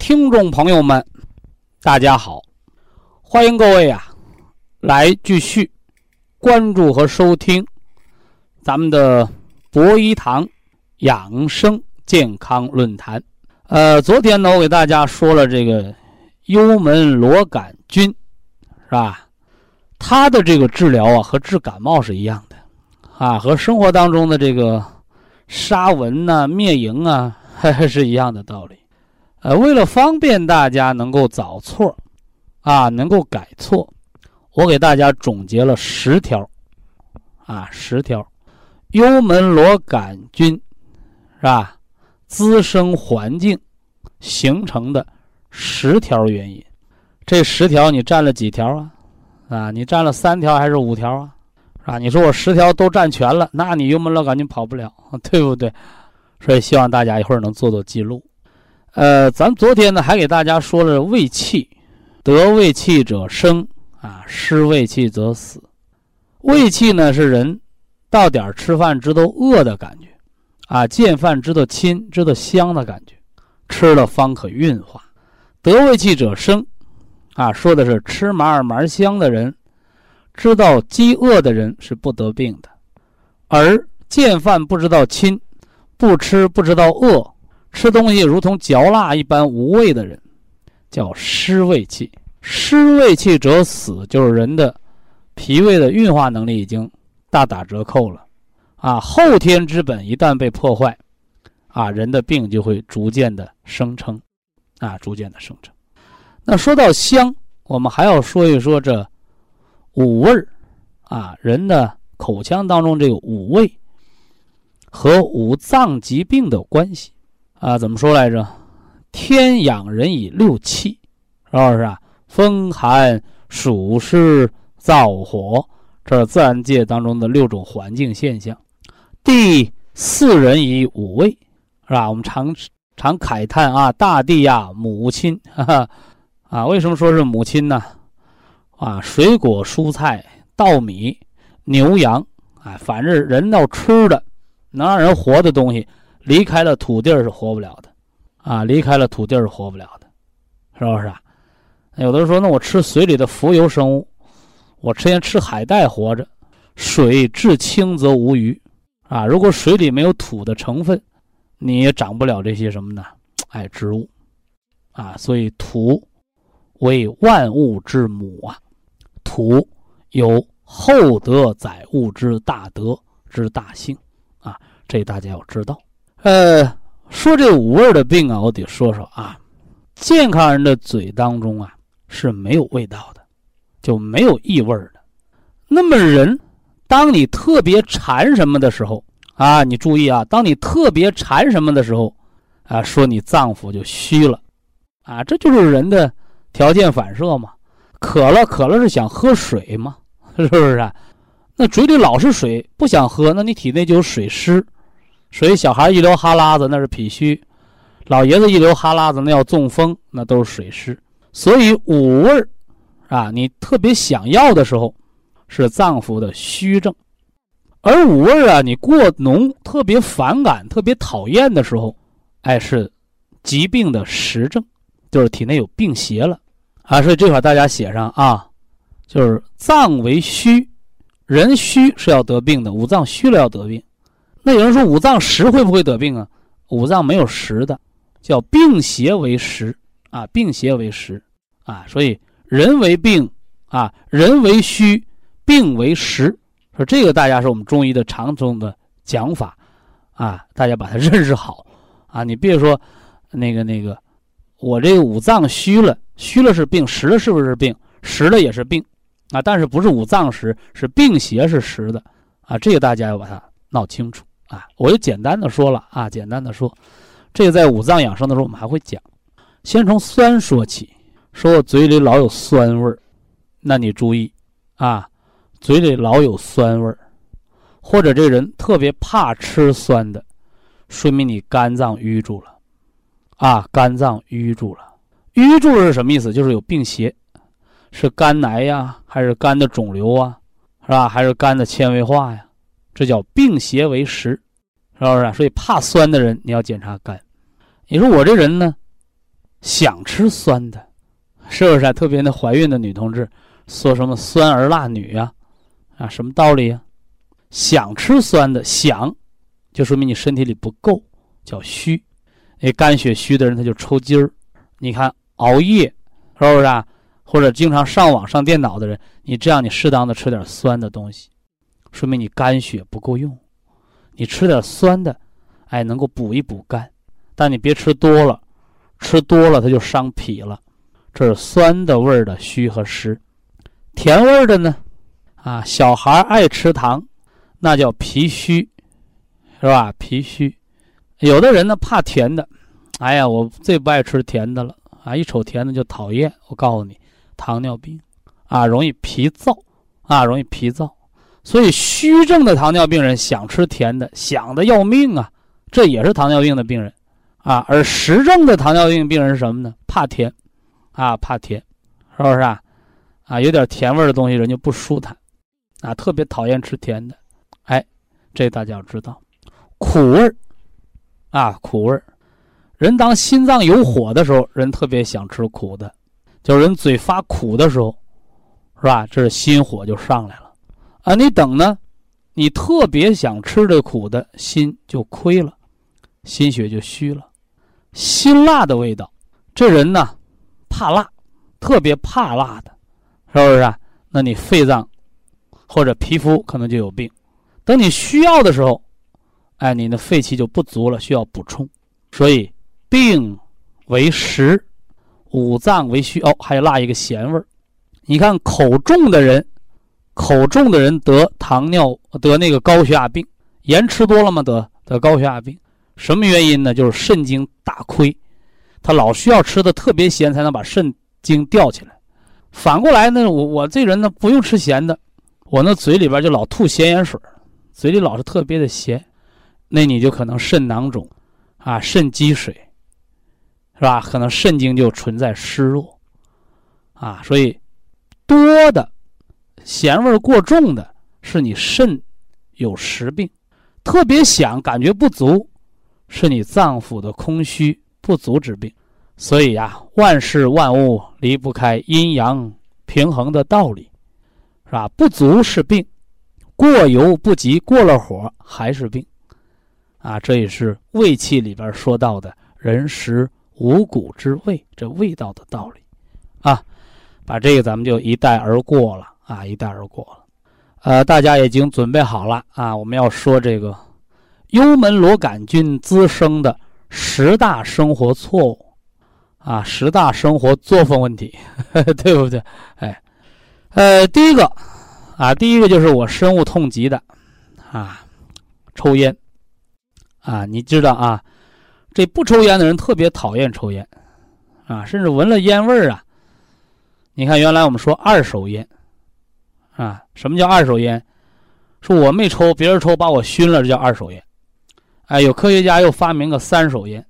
听众朋友们，大家好！欢迎各位啊，来继续关注和收听咱们的博医堂养生健康论坛。呃，昨天呢，我给大家说了这个幽门螺杆菌，是吧？它的这个治疗啊，和治感冒是一样的啊，和生活当中的这个杀蚊呐、灭蝇啊，是一样的道理。呃，为了方便大家能够找错，啊，能够改错，我给大家总结了十条，啊，十条，幽门螺杆菌，是吧？滋生环境形成的十条原因，这十条你占了几条啊？啊，你占了三条还是五条啊？啊，你说我十条都占全了，那你幽门螺杆菌跑不了，对不对？所以希望大家一会儿能做做记录。呃，咱昨天呢还给大家说了胃气，得胃气者生啊，失胃气则死。胃气呢是人到点儿吃饭知道饿的感觉，啊，见饭知道亲知道香的感觉，吃了方可运化。得胃气者生，啊，说的是吃麻儿麻香的人，知道饥饿的人是不得病的，而见饭不知道亲，不吃不知道饿。吃东西如同嚼蜡一般无味的人，叫失胃气。失胃气者死，就是人的脾胃的运化能力已经大打折扣了。啊，后天之本一旦被破坏，啊，人的病就会逐渐的生成，啊，逐渐的生成。那说到香，我们还要说一说这五味儿，啊，人的口腔当中这个五味和五脏疾病的关系。啊，怎么说来着？天养人以六气，是不是啊？风寒暑湿燥火，这是自然界当中的六种环境现象。地四人以五味，是吧？我们常常慨叹啊，大地呀，母亲，哈哈，啊，为什么说是母亲呢？啊，水果、蔬菜、稻米、牛羊，啊，反正人要吃的，能让人活的东西。离开了土地是活不了的，啊，离开了土地是活不了的，是不是啊？有的人说，那我吃水里的浮游生物，我之前吃海带活着，水至清则无鱼，啊，如果水里没有土的成分，你也长不了这些什么呢？哎，植物，啊，所以土为万物之母啊，土有厚德载物之大德之大幸，啊，这大家要知道。呃，说这五味的病啊，我得说说啊。健康人的嘴当中啊是没有味道的，就没有异味的。那么人，当你特别馋什么的时候啊，你注意啊，当你特别馋什么的时候啊，说你脏腑就虚了啊，这就是人的条件反射嘛。渴了，渴了是想喝水嘛，是不是啊？那嘴里老是水，不想喝，那你体内就有水湿。所以小孩一流哈喇子那是脾虚，老爷子一流哈喇子那要中风，那都是水湿。所以五味儿啊，你特别想要的时候，是脏腑的虚症；而五味儿啊，你过浓、特别反感、特别讨厌的时候，哎，是疾病的实症，就是体内有病邪了啊。所以这块大家写上啊，就是脏为虚，人虚是要得病的，五脏虚了要得病。那有人说五脏实会不会得病啊？五脏没有实的，叫病邪为实啊，病邪为实啊，所以人为病啊，人为虚，病为实，说这个大家是我们中医的常中的讲法啊，大家把它 认识好啊，你别说那个那个，我这个五脏虚了，虚了是病，实了是不是病？实了也是病啊，但是不是五脏实，是病邪是实的啊，这个大家要把它闹清楚啊。我就简单的说了啊，简单的说，这个在五脏养生的时候我们还会讲，先从酸说起。说我嘴里老有酸味儿，那你注意啊，嘴里老有酸味儿，或者这人特别怕吃酸的，说明你肝脏淤住了，啊，肝脏淤住了，淤住是什么意思？就是有病邪，是肝癌呀，还是肝的肿瘤啊，是吧？还是肝的纤维化呀？这叫病邪为实，是不是啊？所以怕酸的人你要检查肝。你说我这人呢，想吃酸的。是不是啊？特别那怀孕的女同志，说什么酸儿辣女呀？啊，什么道理呀？想吃酸的想，就说明你身体里不够，叫虚。那肝血虚的人他就抽筋儿。你看熬夜，是不是啊？或者经常上网上电脑的人，你这样你适当的吃点酸的东西，说明你肝血不够用。你吃点酸的，哎，能够补一补肝，但你别吃多了，吃多了它就伤脾了。这是酸的味儿的虚和实，甜味儿的呢，啊，小孩爱吃糖，那叫脾虚，是吧？脾虚，有的人呢怕甜的，哎呀，我最不爱吃甜的了啊！一瞅甜的就讨厌。我告诉你，糖尿病，啊，容易脾燥，啊，容易脾燥。所以虚症的糖尿病人想吃甜的，想的要命啊，这也是糖尿病的病人，啊。而实症的糖尿病病人是什么呢？怕甜。啊，怕甜，是不是啊？啊，有点甜味的东西人就不舒坦，啊，特别讨厌吃甜的。哎，这大家要知道，苦味儿，啊，苦味儿。人当心脏有火的时候，人特别想吃苦的，就是人嘴发苦的时候，是吧？这是心火就上来了。啊，你等呢，你特别想吃这苦的，心就亏了，心血就虚了。辛辣的味道，这人呢？怕辣，特别怕辣的，是不是啊？那你肺脏或者皮肤可能就有病。等你需要的时候，哎，你的肺气就不足了，需要补充。所以病为实，五脏为虚。哦，还有辣一个咸味儿。你看口重的人，口重的人得糖尿得那个高血压病，盐吃多了吗？得得高血压病，什么原因呢？就是肾经大亏。他老需要吃的特别咸，才能把肾经吊起来。反过来呢，我我这人呢不用吃咸的，我那嘴里边就老吐咸盐水，嘴里老是特别的咸，那你就可能肾囊肿，啊，肾积水，是吧？可能肾经就存在失弱，啊，所以多的咸味过重的是你肾有实病，特别想感觉不足，是你脏腑的空虚。不足之病，所以呀，万事万物离不开阴阳平衡的道理，是吧？不足是病，过犹不及，过了火还是病，啊，这也是胃气里边说到的“人食五谷之味”这味道的道理，啊，把这个咱们就一带而过了啊，一带而过了，呃，大家已经准备好了啊，我们要说这个幽门螺杆菌滋生的。十大生活错误，啊，十大生活作风问题，对不对？哎，呃，第一个，啊，第一个就是我深恶痛疾的，啊，抽烟，啊，你知道啊，这不抽烟的人特别讨厌抽烟，啊，甚至闻了烟味儿啊，你看原来我们说二手烟，啊，什么叫二手烟？说我没抽，别人抽把我熏了，这叫二手烟。哎，有科学家又发明个三手烟。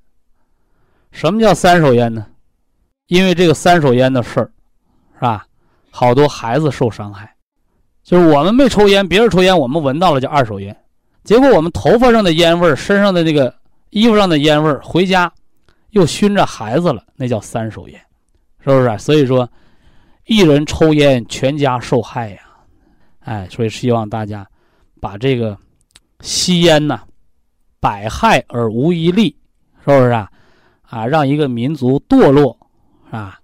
什么叫三手烟呢？因为这个三手烟的事儿，是吧？好多孩子受伤害。就是我们没抽烟，别人抽烟，我们闻到了叫二手烟。结果我们头发上的烟味儿、身上的那个衣服上的烟味儿，回家又熏着孩子了，那叫三手烟，是不是？所以说，一人抽烟，全家受害呀。哎，所以希望大家把这个吸烟呐。百害而无一利，是不是啊？啊，让一个民族堕落，啊，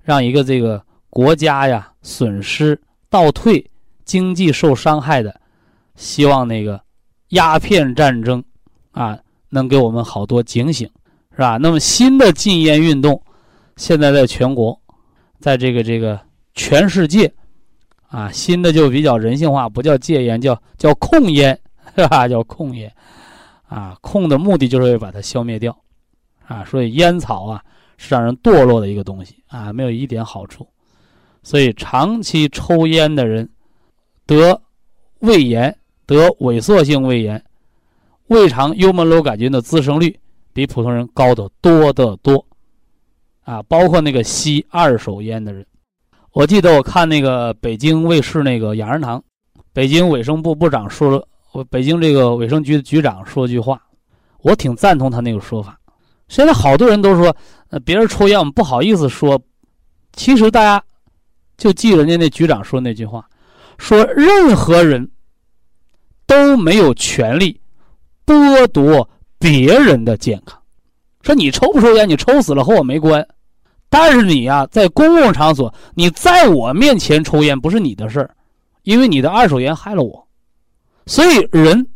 让一个这个国家呀损失倒退、经济受伤害的，希望那个鸦片战争啊能给我们好多警醒，是吧？那么新的禁烟运动，现在在全国，在这个这个全世界，啊，新的就比较人性化，不叫戒烟，叫叫控烟，是吧？叫控烟，啊，控的目的就是为了把它消灭掉，啊，所以烟草啊。是让人堕落的一个东西啊，没有一点好处，所以长期抽烟的人得胃炎、得萎缩性胃炎、胃肠幽门螺杆菌的滋生率比普通人高得多得多啊！包括那个吸二手烟的人，我记得我看那个北京卫视那个《养生堂》，北京卫生部部长说了，我北京这个卫生局的局长说句话，我挺赞同他那个说法。现在好多人都说。那别人抽烟，我们不好意思说。其实大家就记人家那局长说那句话，说任何人都没有权利剥夺别人的健康。说你抽不抽烟，你抽死了和我没关。但是你呀，在公共场所，你在我面前抽烟不是你的事儿，因为你的二手烟害了我。所以人，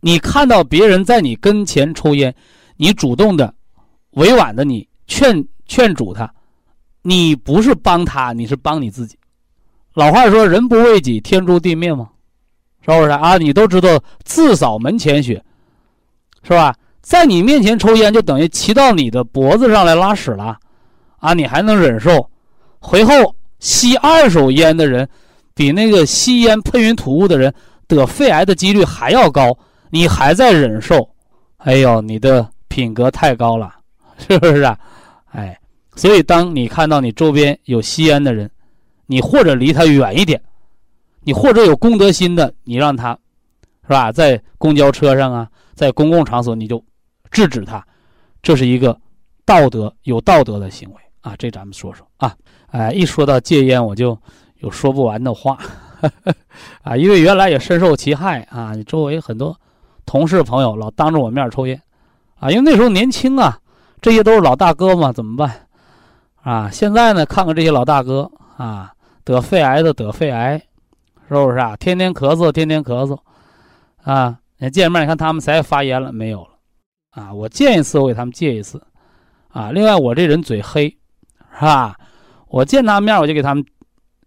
你看到别人在你跟前抽烟，你主动的。委婉的，你劝劝阻他，你不是帮他，你是帮你自己。老话说：“人不为己，天诛地灭”嘛，是不是啊？你都知道自扫门前雪，是吧？在你面前抽烟，就等于骑到你的脖子上来拉屎了，啊，你还能忍受？回后吸二手烟的人，比那个吸烟喷云吐雾的人得肺癌的几率还要高，你还在忍受？哎呦，你的品格太高了。是不是啊？哎，所以当你看到你周边有吸烟的人，你或者离他远一点，你或者有公德心的，你让他，是吧？在公交车上啊，在公共场所，你就制止他，这是一个道德有道德的行为啊。这咱们说说啊。哎，一说到戒烟，我就有说不完的话 啊，因为原来也深受其害啊。你周围很多同事朋友老当着我面抽烟啊，因为那时候年轻啊。这些都是老大哥嘛？怎么办？啊，现在呢？看看这些老大哥啊，得肺癌的得肺癌，是不是啊？天天咳嗽，天天咳嗽，啊，你见面你看他们谁发炎了没有了？啊，我见一次我给他们戒一次，啊，另外我这人嘴黑，是吧？我见他面我就给他们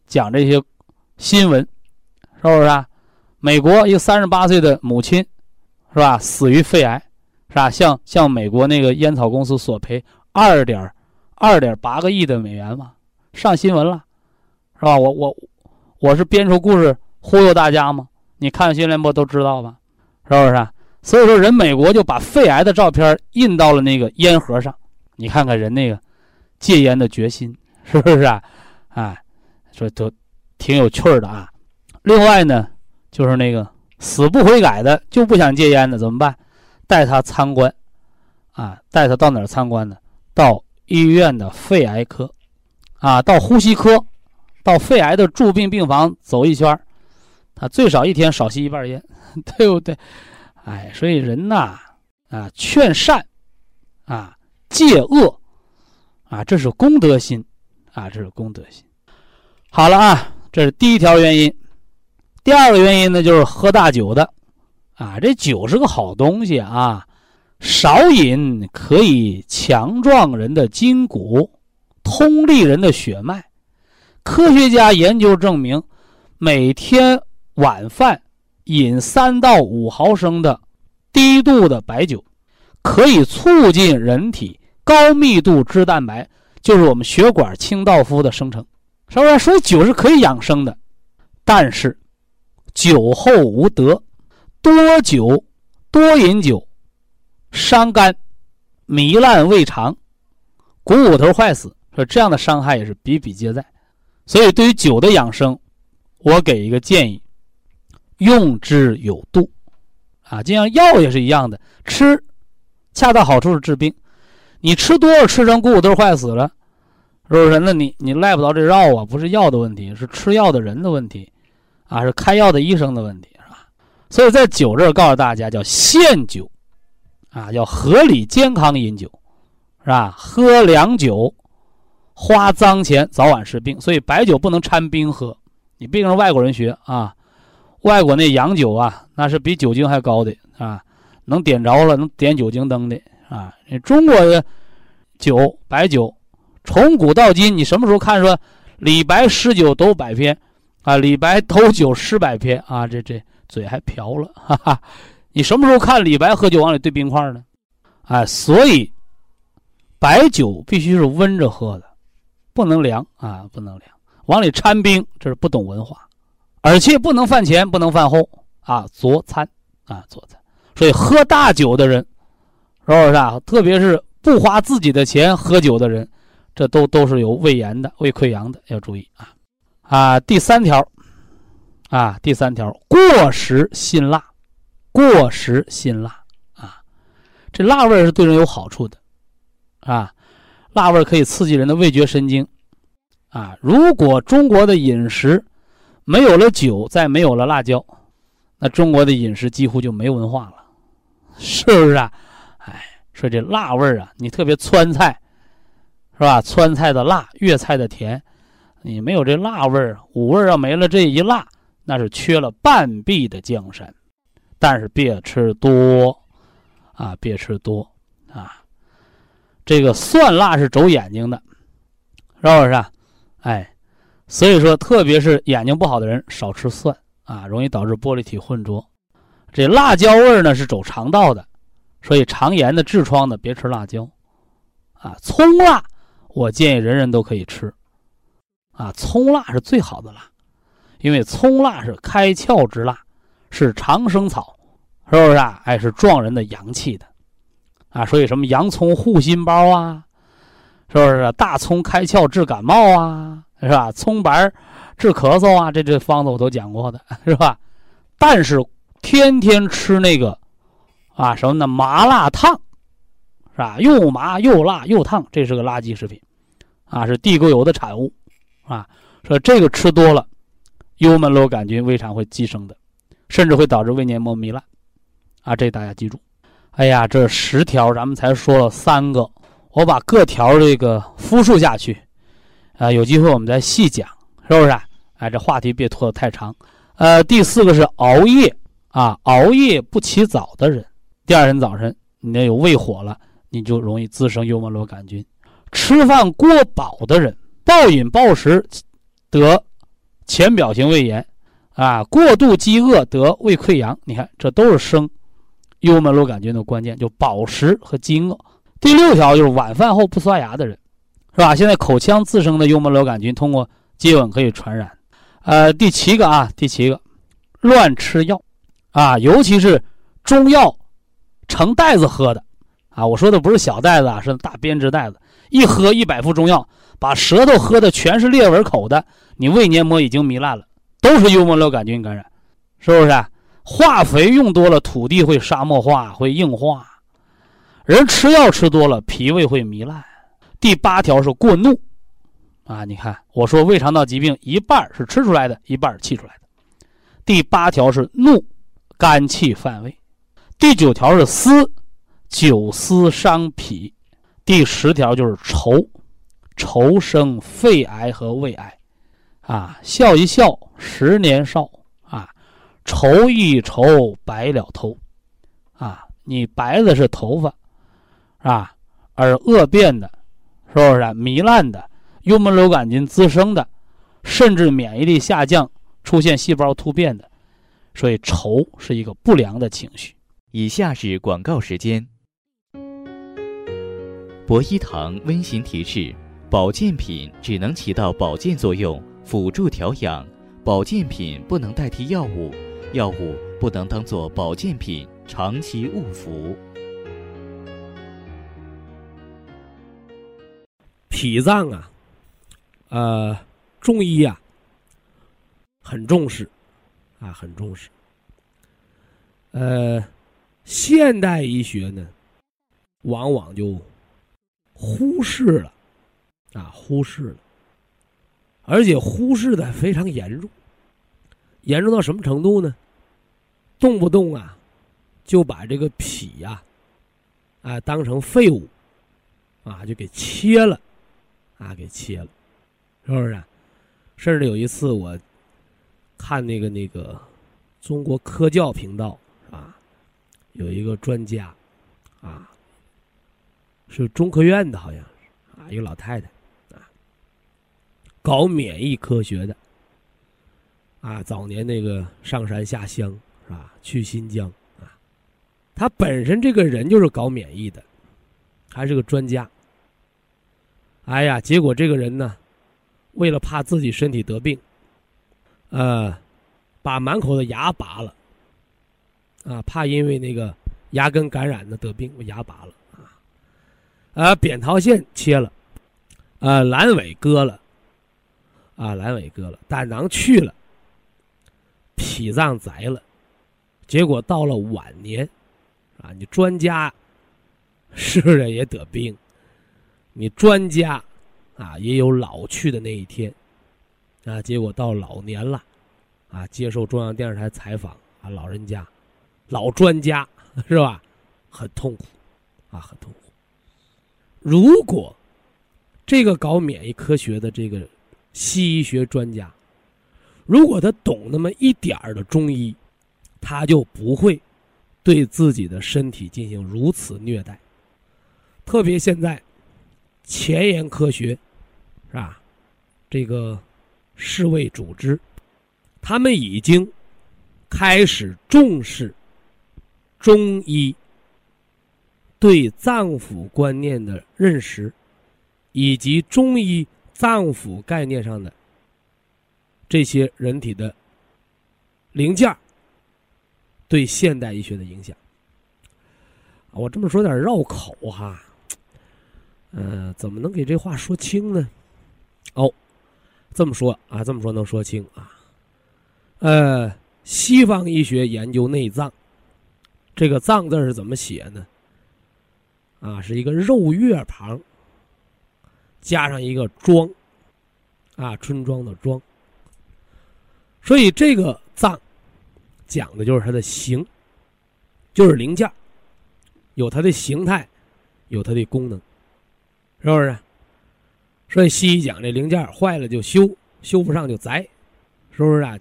讲这些新闻，是不是啊？美国一个三十八岁的母亲，是吧？死于肺癌。是吧？向向美国那个烟草公司索赔二点二点八个亿的美元嘛，上新闻了，是吧？我我我是编出故事忽悠大家吗？你看新闻联播都知道吧？是不是？所以说人美国就把肺癌的照片印到了那个烟盒上，你看看人那个戒烟的决心是不是啊？啊，说都挺有趣的啊。另外呢，就是那个死不悔改的就不想戒烟的怎么办？带他参观，啊，带他到哪儿参观呢？到医院的肺癌科，啊，到呼吸科，到肺癌的住病病房走一圈儿，他最少一天少吸一半烟，对不对？哎，所以人呐，啊，劝善，啊，戒恶，啊，这是功德心，啊，这是功德心。好了啊，这是第一条原因。第二个原因呢，就是喝大酒的。啊，这酒是个好东西啊，少饮可以强壮人的筋骨，通利人的血脉。科学家研究证明，每天晚饭饮三到五毫升的低度的白酒，可以促进人体高密度脂蛋白，就是我们血管清道夫的生成，是不是？所以酒是可以养生的，但是酒后无德。多酒，多饮酒，伤肝，糜烂胃肠，股骨头坏死，说这样的伤害也是比比皆在。所以，对于酒的养生，我给一个建议：用之有度。啊，就像药也是一样的，吃恰到好处是治病。你吃多了，吃成股骨头坏死了，是不是？那你你赖不着这药啊，不是药的问题，是吃药的人的问题，啊，是开药的医生的问题。是吧所以在酒这儿告诉大家，叫限酒，啊，要合理健康饮酒，是吧？喝凉酒，花脏钱，早晚是病。所以白酒不能掺冰喝。你别跟外国人学啊，外国那洋酒啊，那是比酒精还高的啊，能点着了，能点酒精灯的啊。中国的酒，白酒，从古到今，你什么时候看说李白诗酒斗百篇啊？李白斗酒诗百篇啊？这这嘴还瓢了，哈哈。你什么时候看李白喝酒往里兑冰块呢？哎，所以白酒必须是温着喝的，不能凉啊，不能凉，往里掺冰这是不懂文化，而且不能饭前，不能饭后啊，佐餐啊，佐餐。所以喝大酒的人，是不是啊？特别是不花自己的钱喝酒的人，这都都是有胃炎的、胃溃疡的，要注意啊啊。第三条啊，第三条，过食辛辣。过食辛辣啊，这辣味是对人有好处的啊，辣味可以刺激人的味觉神经啊。如果中国的饮食没有了酒，再没有了辣椒，那中国的饮食几乎就没文化了，是不是啊？说这辣味儿啊，你特别川菜是吧？川菜的辣，粤菜的甜，你没有这辣味儿，五味儿要没了这一辣，那是缺了半壁的江山。但是别吃多，啊，别吃多，啊，这个蒜辣是走眼睛的，是不是？哎，所以说，特别是眼睛不好的人少吃蒜啊，容易导致玻璃体混浊。这辣椒味儿呢是走肠道的，所以肠炎的、痔疮的别吃辣椒，啊，葱辣我建议人人都可以吃，啊，葱辣是最好的辣，因为葱辣是开窍之辣。是长生草，是不是啊？哎，是壮人的阳气的，啊，所以什么洋葱护心包啊，是不是？大葱开窍治感冒啊，是吧？葱白治咳嗽啊，这这方子我都讲过的，是吧？但是天天吃那个啊什么呢？麻辣烫，是吧？又麻又辣又烫，这是个垃圾食品，啊，是地沟油的产物，啊，说这个吃多了，幽门螺杆菌胃肠会寄生的。甚至会导致胃黏膜糜烂，啊，这大家记住。哎呀，这十条咱们才说了三个，我把各条这个复述下去，啊，有机会我们再细讲，是不是？哎，这话题别拖得太长。呃，第四个是熬夜啊，熬夜不起早的人，第二天早晨你那有胃火了，你就容易滋生幽门螺杆菌。吃饭过饱的人，暴饮暴食得浅表性胃炎。啊，过度饥饿得胃溃疡，你看这都是生幽门螺杆菌的关键，就饱食和饥饿。第六条就是晚饭后不刷牙的人，是吧？现在口腔自生的幽门螺杆菌通过接吻可以传染。呃，第七个啊，第七个，乱吃药，啊，尤其是中药成袋子喝的，啊，我说的不是小袋子啊，是大编织袋子，一喝一百副中药，把舌头喝的全是裂纹口的，你胃黏膜已经糜烂了。都是幽门螺杆菌感染，是不是？化肥用多了，土地会沙漠化，会硬化；人吃药吃多了，脾胃会糜烂。第八条是过怒，啊，你看我说胃肠道疾病一半是吃出来的，一半气出来的。第八条是怒，肝气犯胃。第九条是思，久思伤脾。第十条就是愁，愁生肺癌和胃癌。啊，笑一笑，十年少啊，愁一愁，白了头啊。你白的是头发，啊，而恶变的，是不是糜烂的，幽门螺杆菌滋生的，甚至免疫力下降，出现细胞突变的，所以愁是一个不良的情绪。以下是广告时间。博一堂温馨提示：保健品只能起到保健作用。辅助调养，保健品不能代替药物，药物不能当做保健品长期误服。脾脏啊，呃，中医啊，很重视，啊，很重视。呃，现代医学呢，往往就忽视了，啊，忽视了。而且忽视的非常严重，严重到什么程度呢？动不动啊，就把这个脾呀，啊当成废物，啊就给切了，啊给切了，是不是、甚至有一次我看那个那个中国科教频道啊，有一个专家啊，是中科院的，好像是啊，一个老太太啊，搞免疫科学的啊，早年那个上山下乡是吧？去新疆啊，他本身这个人就是搞免疫的，还是个专家。哎呀，结果这个人呢，为了怕自己身体得病，呃，把满口的牙拔了，啊，怕因为那个牙根感染呢得病，我牙拔了啊，啊，扁桃腺切了，啊，阑尾割了，啊，阑尾割了，胆囊去了，脾脏摘了，结果到了晚年，啊，你专家是不是也得病。你专家，啊，也有老去的那一天，啊，结果到老年了，啊，接受中央电视台采访，啊，老人家，老专家是吧？很痛苦，啊，很痛苦。如果这个搞免疫科学的这个西医学专家，如果他懂那么一点儿的中医，他就不会对自己的身体进行如此虐待，特别现在。前沿科学，是吧？这个世卫组织，他们已经开始重视中医对脏腑观念的认识，以及中医脏腑概念上的这些人体的零件对现代医学的影响。我这么说有点绕口哈。呃，怎么能给这话说清呢？哦，这么说啊，这么说能说清啊。呃，西方医学研究内脏，这个“脏”字是怎么写呢？啊，是一个肉月旁，加上一个“庄”，啊，村庄的“庄”。所以这个“脏”讲的就是它的形，就是零件，有它的形态，有它的功能。是不是？所以西医讲这零件坏了就修，修不上就摘，是不是啊？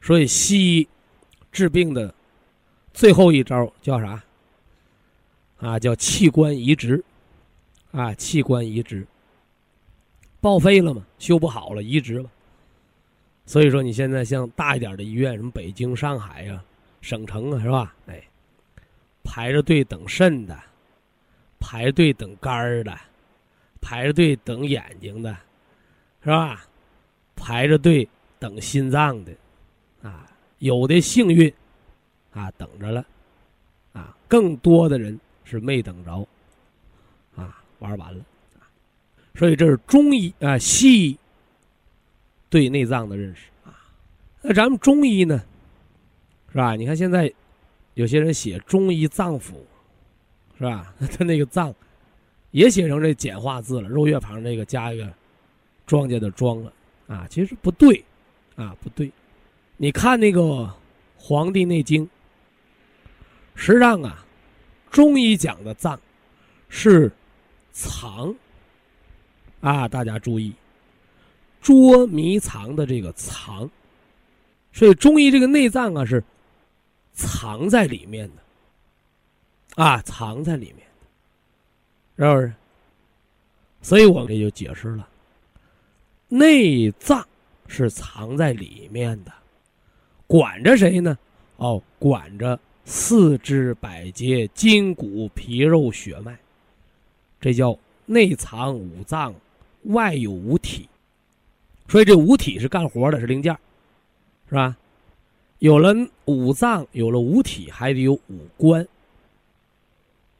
所以西医治病的最后一招叫啥？啊，叫器官移植，啊，器官移植报废了嘛，修不好了，移植吧。所以说你现在像大一点的医院，什么北京、上海呀、省城啊，是吧？哎，排着队等肾的，排队等肝儿的。排着队等眼睛的，是吧？排着队等心脏的，啊，有的幸运，啊，等着了，啊，更多的人是没等着，啊，玩完了，所以这是中医啊，西医对内脏的认识啊。那咱们中医呢，是吧？你看现在有些人写中医脏腑，是吧？他那个脏。也写成这简化字了，肉月旁那个加一个庄稼的庄了啊，其实不对啊，不对。你看那个《黄帝内经》，实际上啊，中医讲的脏是藏啊，大家注意，捉迷藏的这个藏，所以中医这个内脏啊是藏在里面的啊，藏在里面的。是不是？所以我这就解释了，内脏是藏在里面的，管着谁呢？哦，管着四肢百节、筋骨皮肉血脉，这叫内藏五脏，外有五体。所以这五体是干活的，是零件，是吧？有了五脏，有了五体，还得有五官。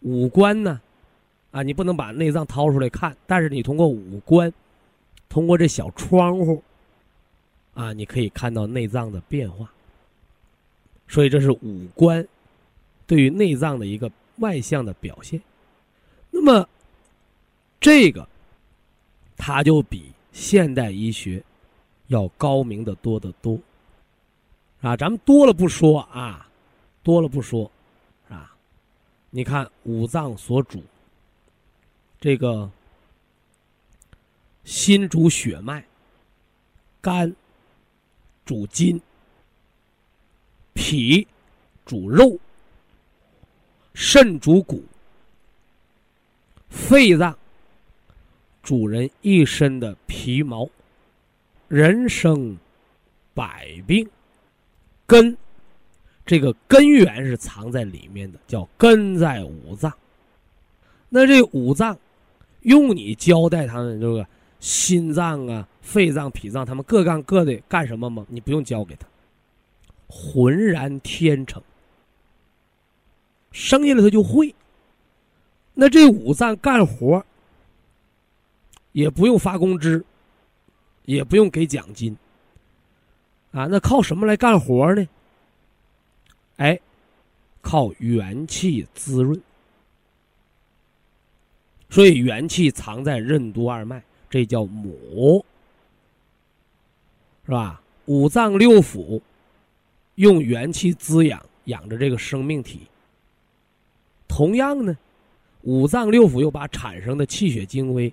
五官呢？啊，你不能把内脏掏出来看，但是你通过五官，通过这小窗户，啊，你可以看到内脏的变化。所以这是五官对于内脏的一个外向的表现。那么，这个它就比现代医学要高明的多得多。啊，咱们多了不说啊，多了不说，啊，你看五脏所主。这个心主血脉，肝主筋，脾主肉，肾主骨，肺脏主人一身的皮毛，人生百病，根这个根源是藏在里面的，叫根在五脏。那这五脏，用你交代他们这个心脏啊、肺脏、脾脏，他们各干各的干什么吗？你不用教给他，浑然天成，生下来他就会。那这五脏干活，也不用发工资，也不用给奖金，啊，那靠什么来干活呢？哎，靠元气滋润。所以元气藏在任督二脉，这叫母，是吧？五脏六腑用元气滋养，养着这个生命体。同样呢，五脏六腑又把产生的气血精微，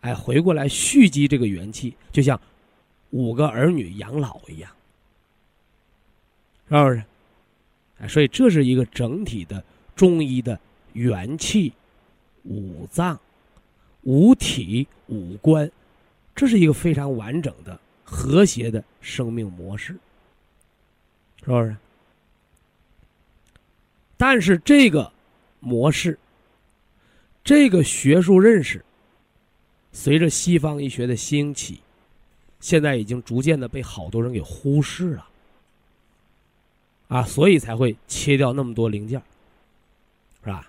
哎，回过来蓄积这个元气，就像五个儿女养老一样，是不是？哎，所以这是一个整体的中医的元气。五脏、五体、五官，这是一个非常完整的、和谐的生命模式，是不是？但是这个模式、这个学术认识，随着西方医学的兴起，现在已经逐渐的被好多人给忽视了，啊，所以才会切掉那么多零件，是吧？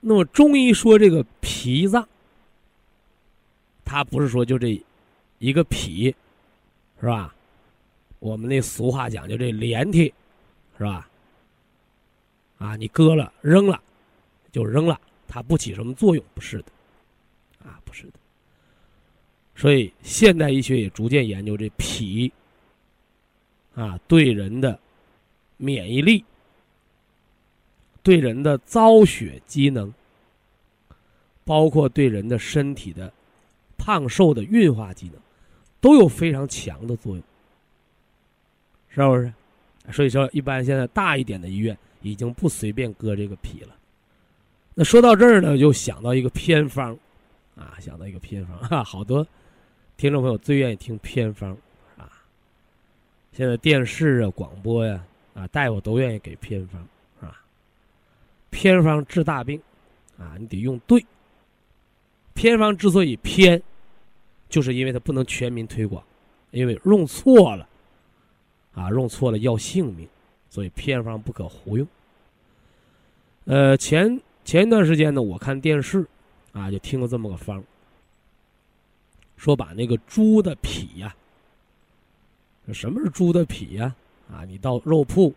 那么中医说这个脾脏，它不是说就这一个脾，是吧？我们那俗话讲究这连体，是吧？啊，你割了扔了，就扔了，它不起什么作用，不是的，啊，不是的。所以现代医学也逐渐研究这脾，啊，对人的免疫力。对人的造血机能，包括对人的身体的胖瘦的运化机能，都有非常强的作用，是不是？所以说，一般现在大一点的医院已经不随便割这个脾了。那说到这儿呢，就想到一个偏方，啊，想到一个偏方啊，好多听众朋友最愿意听偏方啊。现在电视啊、广播呀，啊，大夫都愿意给偏方。啊偏方治大病，啊，你得用对。偏方之所以偏，就是因为它不能全民推广，因为用错了，啊，用错了要性命，所以偏方不可胡用。呃，前前一段时间呢，我看电视，啊，就听了这么个方，说把那个猪的脾呀，什么是猪的脾呀？啊，你到肉铺，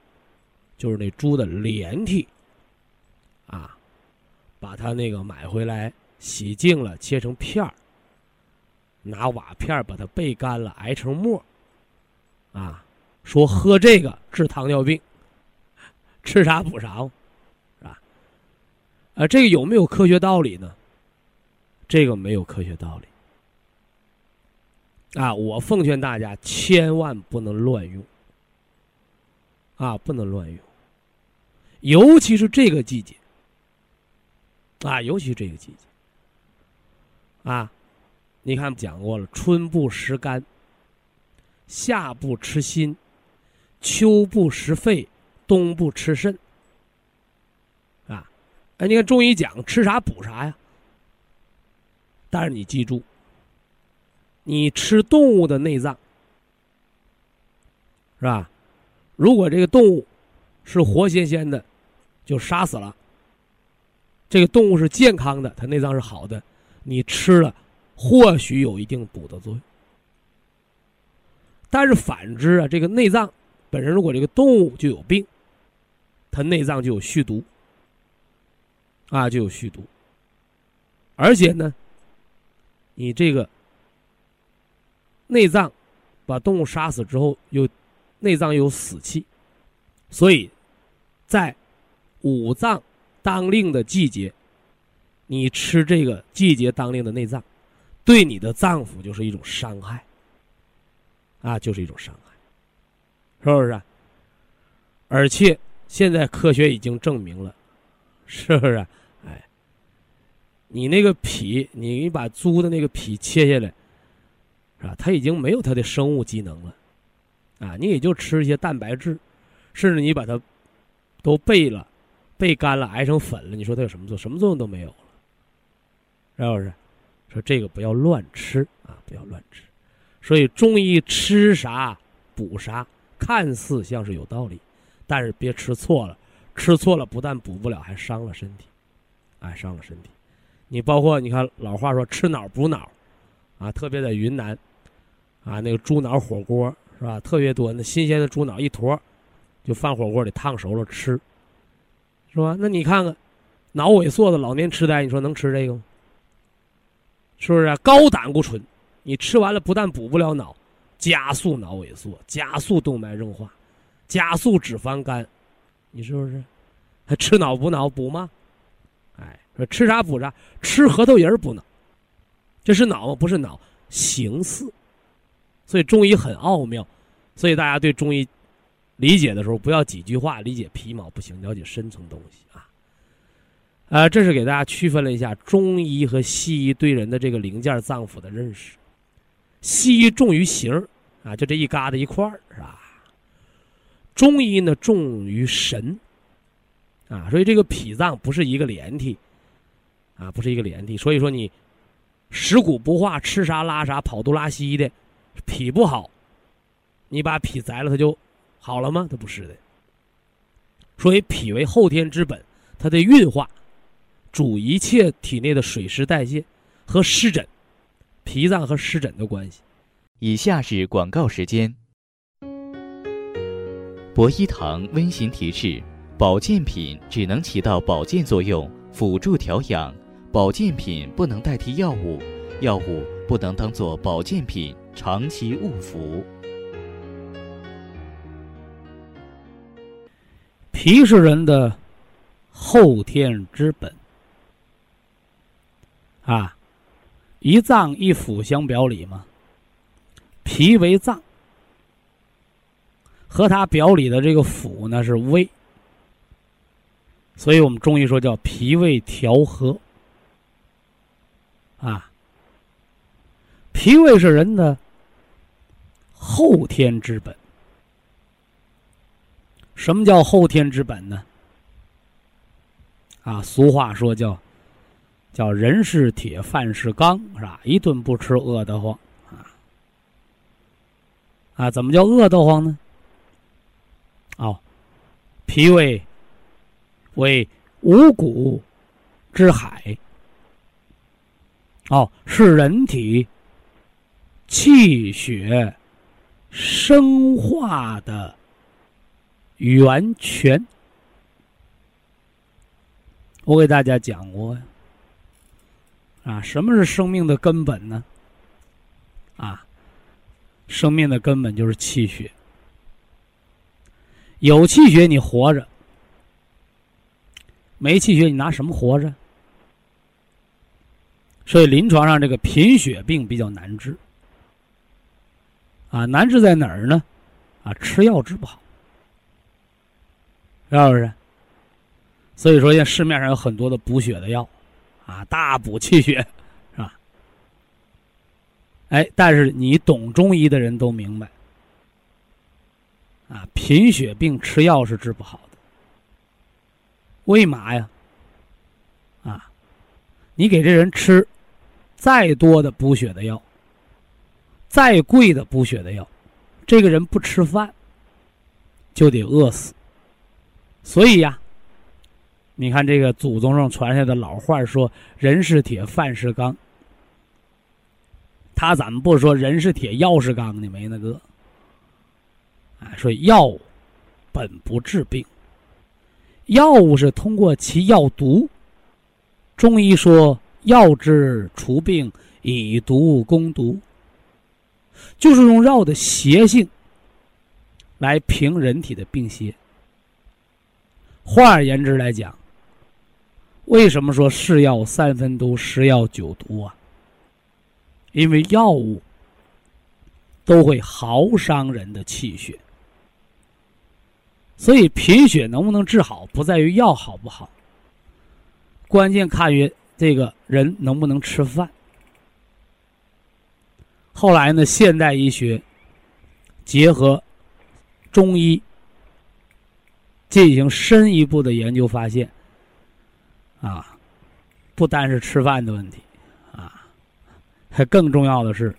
就是那猪的连体。啊，把它那个买回来，洗净了，切成片儿，拿瓦片把它焙干了，挨成沫啊，说喝这个治糖尿病，吃啥补啥，是吧？啊，这个有没有科学道理呢？这个没有科学道理。啊，我奉劝大家千万不能乱用。啊，不能乱用，尤其是这个季节。啊，尤其这个季节，啊，你看讲过了，春不食肝，夏不吃心，秋不食肺，冬不吃肾，啊，哎，你看中医讲吃啥补啥呀。但是你记住，你吃动物的内脏，是吧？如果这个动物是活鲜鲜的，就杀死了。这个动物是健康的，它内脏是好的，你吃了，或许有一定补的作用。但是反之啊，这个内脏本身如果这个动物就有病，它内脏就有蓄毒，啊，就有蓄毒。而且呢，你这个内脏把动物杀死之后，又内脏有死气，所以在五脏。当令的季节，你吃这个季节当令的内脏，对你的脏腑就是一种伤害，啊，就是一种伤害，是不是？而且现在科学已经证明了，是不是？哎，你那个脾，你把猪的那个脾切下来，是吧？它已经没有它的生物机能了，啊，你也就吃一些蛋白质，甚至你把它都焙了、焙干了、挨成粉了，你说它有什么作用？什么作用都没有了，是不是？说这个不要乱吃啊，不要乱吃。所以中医吃啥补啥，看似像是有道理。但是别吃错了，吃错了不但补不了，还伤了身体，哎，伤了身体。你包括你看老话说吃脑补脑，啊，特别在云南，啊，那个猪脑火锅是吧？特别多，那新鲜的猪脑一坨，就放火锅里烫熟了吃，是吧？那你看看，脑萎缩的老年痴呆，你说能吃这个吗？是不是高胆固醇？你吃完了不但补不了脑，加速脑萎缩，加速动脉硬化。加速脂肪肝，你是不是？还吃脑补脑补吗？哎，说吃啥补啥，吃核桃仁补脑，这是脑吗？不是脑，形似。所以中医很奥妙，所以大家对中医理解的时候，不要几句话理解皮毛不行，了解深层东西啊。呃，这是给大家区分了一下中医和西医对人的这个零件脏腑的认识。西医重于形啊，就这一疙瘩一块儿，是吧？中医呢重于神，啊，所以这个脾脏不是一个连体，啊，不是一个连体。所以说你食谷不化，吃啥拉啥，跑肚拉稀的，脾不好，你把脾摘了，它就好了吗？它不是的。所以脾为后天之本，它的运化主一切体内的水湿代谢和湿疹，脾脏和湿疹的关系。以下是广告时间。博一堂温馨提示：保健品只能起到保健作用，辅助调养；保健品不能代替药物，药物不能当做保健品长期误服。皮是人的后天之本啊，一脏一腑相表里嘛，脾为脏。和它表里的这个腑呢是胃，所以我们中医说叫脾胃调和，啊，脾胃是人的后天之本。什么叫后天之本呢？啊，俗话说叫叫人是铁，饭是钢，是吧？一顿不吃饿得慌，啊，怎么叫饿得慌呢？哦，脾胃为五谷之海，哦，是人体气血生化的源泉。我给大家讲过呀，啊，什么是生命的根本呢？生命的根本就是气血。有气血你活着，没气血你拿什么活着？所以临床上这个贫血病比较难治，啊，难治在哪儿呢？啊，吃药治不好，是不是？所以说现在市面上有很多的补血的药，啊，大补气血，哎，但是你懂中医的人都明白。啊，贫血病吃药是治不好的。为嘛呀？啊，你给这人吃再多的补血的药，再贵的补血的药，这个人不吃饭就得饿死。所以呀，你看这个祖宗上传下的老话说：“人是铁，饭是钢。”他怎么不说“人是铁，药是钢”呢？没那个。啊，说药本不治病，药物是通过其药毒。中医说“药之除病，以毒攻毒”，就是用药的邪性来平人体的病邪。换而言之来讲，为什么说是药三分毒，十药九毒啊？因为药物都会耗伤人的气血，所以贫血能不能治好，不在于药好不好，关键看于这个人能不能吃饭。后来呢，现代医学结合中医进行深一步的研究，发现啊，不单是吃饭的问题，还更重要的是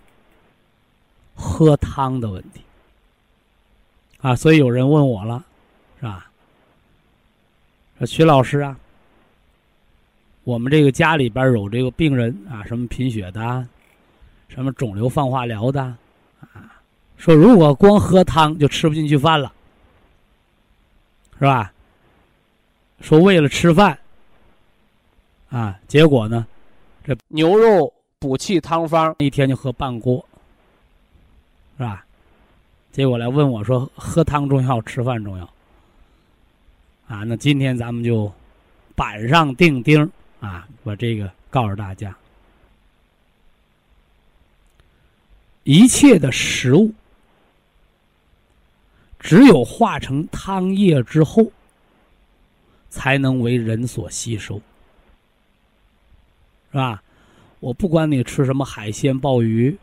喝汤的问题啊。所以有人问我了，是吧？说徐老师啊，我们这个家里边有这个病人啊，什么贫血的。什么肿瘤放化疗的，啊，说如果光喝汤就吃不进去饭了，是吧？说为了吃饭，啊，结果呢，这牛肉补气汤方一天就喝半锅，是吧？结果来问我说喝汤重要，吃饭重要，啊，那今天咱们就板上钉钉啊，把这个告诉大家。一切的食物，只有化成汤液之后，才能为人所吸收，是吧？我不管你吃什么海鲜、鲍鱼，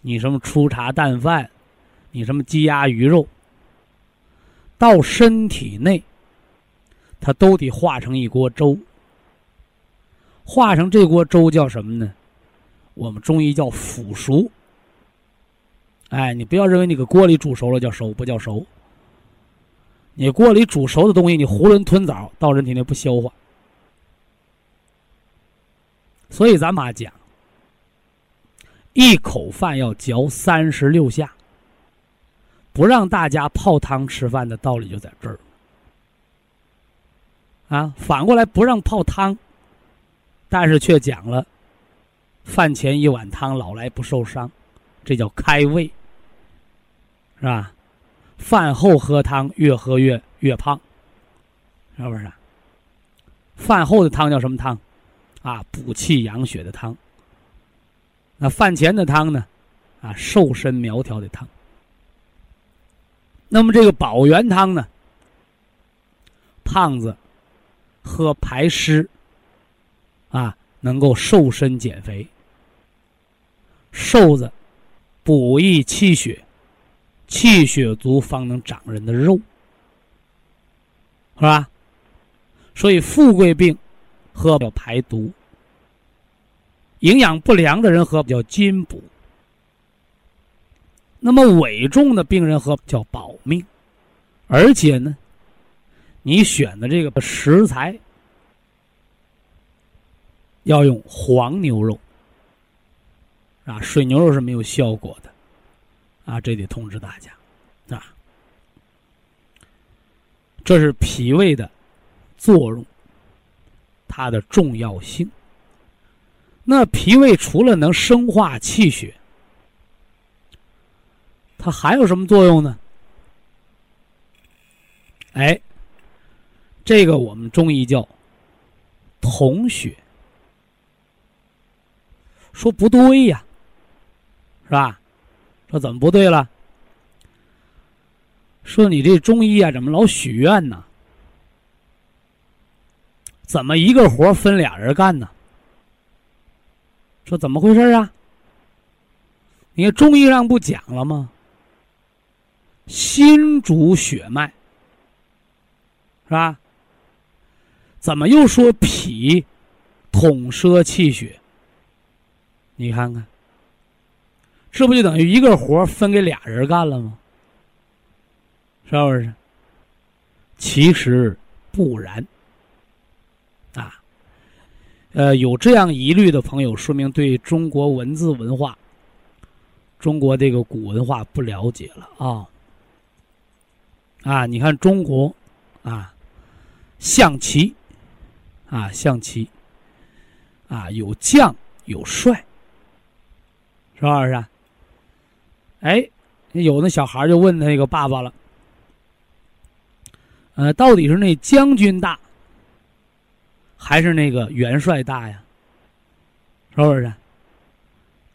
你什么粗茶淡饭，你什么鸡鸭鱼肉，到身体内，它都得化成一锅粥。化成这锅粥叫什么呢？我们中医叫腐熟。哎，你不要认为你个锅里煮熟了叫熟，不叫熟。你锅里煮熟的东西，你囫囵吞枣到人体内不消化。所以咱妈讲，一口饭要嚼三十六下，不让大家泡汤吃饭的道理就在这儿。啊，反过来不让泡汤，但是却讲了，饭前一碗汤，老来不受伤，这叫开胃。是吧？饭后喝汤，越喝越越胖，是不是？饭后的汤叫什么汤？啊，补气养血的汤。那饭前的汤呢？啊，瘦身苗条的汤。那么这个保元汤呢？胖子喝排湿，啊，能够瘦身减肥；瘦子补益气血。气血足方能长人的肉，是吧？所以富贵病喝了排毒，营养不良的人喝叫金补。那么危重的病人喝叫保命，而且呢，你选的这个食材要用黄牛肉，啊，水牛肉是没有效果的。啊，这得通知大家，啊，这是脾胃的作用，它的重要性。那脾胃除了能生化气血，它还有什么作用呢？哎，这个我们中医叫统血，说不对呀，是吧？说怎么不对了？说你这中医啊，怎么老许愿呢？怎么一个活分俩人干呢？说怎么回事啊？你看中医上不讲了吗？心主血脉，是吧？怎么又说脾统摄气血？你看看。这不就等于一个活分给俩人干了吗？是不是？其实不然。呃，有这样疑虑的朋友，说明对中国文字文化、中国这个古文化不了解了啊。啊，你看中国，啊，象棋，啊，象棋，啊，有将有帅，是不是？哎，有的小孩就问他那个爸爸了，呃，到底是那将军大，还是那个元帅大呀？是不是？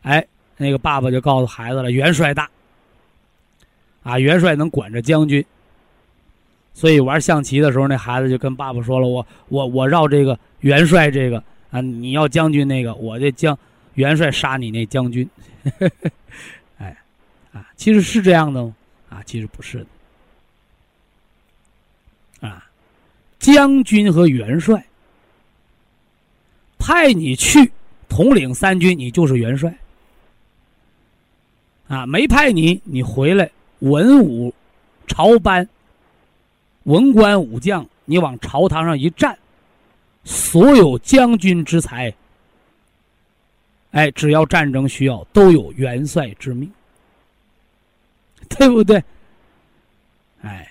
哎，那个爸爸就告诉孩子了，元帅大。啊，元帅能管着将军，所以玩象棋的时候，那孩子就跟爸爸说了：“我我我绕这个元帅这个啊，你要将军那个，我这将元帅杀你那将军。”哎，啊，其实是这样的吗？啊，其实不是的。啊，将军和元帅派你去统领三军，你就是元帅。啊，没派你，你回来。文武朝班、文官武将，你往朝堂上一站，所有将军之才，哎，只要战争需要，都有元帅之命，对不对？哎，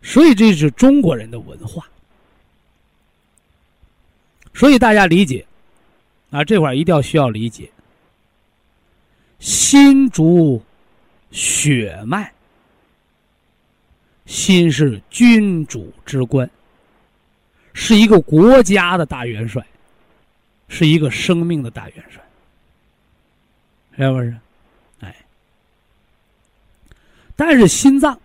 所以这是中国人的文化，所以大家理解啊，这块一定要需要理解，心主。血脉，心是君主之官，是一个国家的大元帅，是一个生命的大元帅，是不是？哎，但是心脏，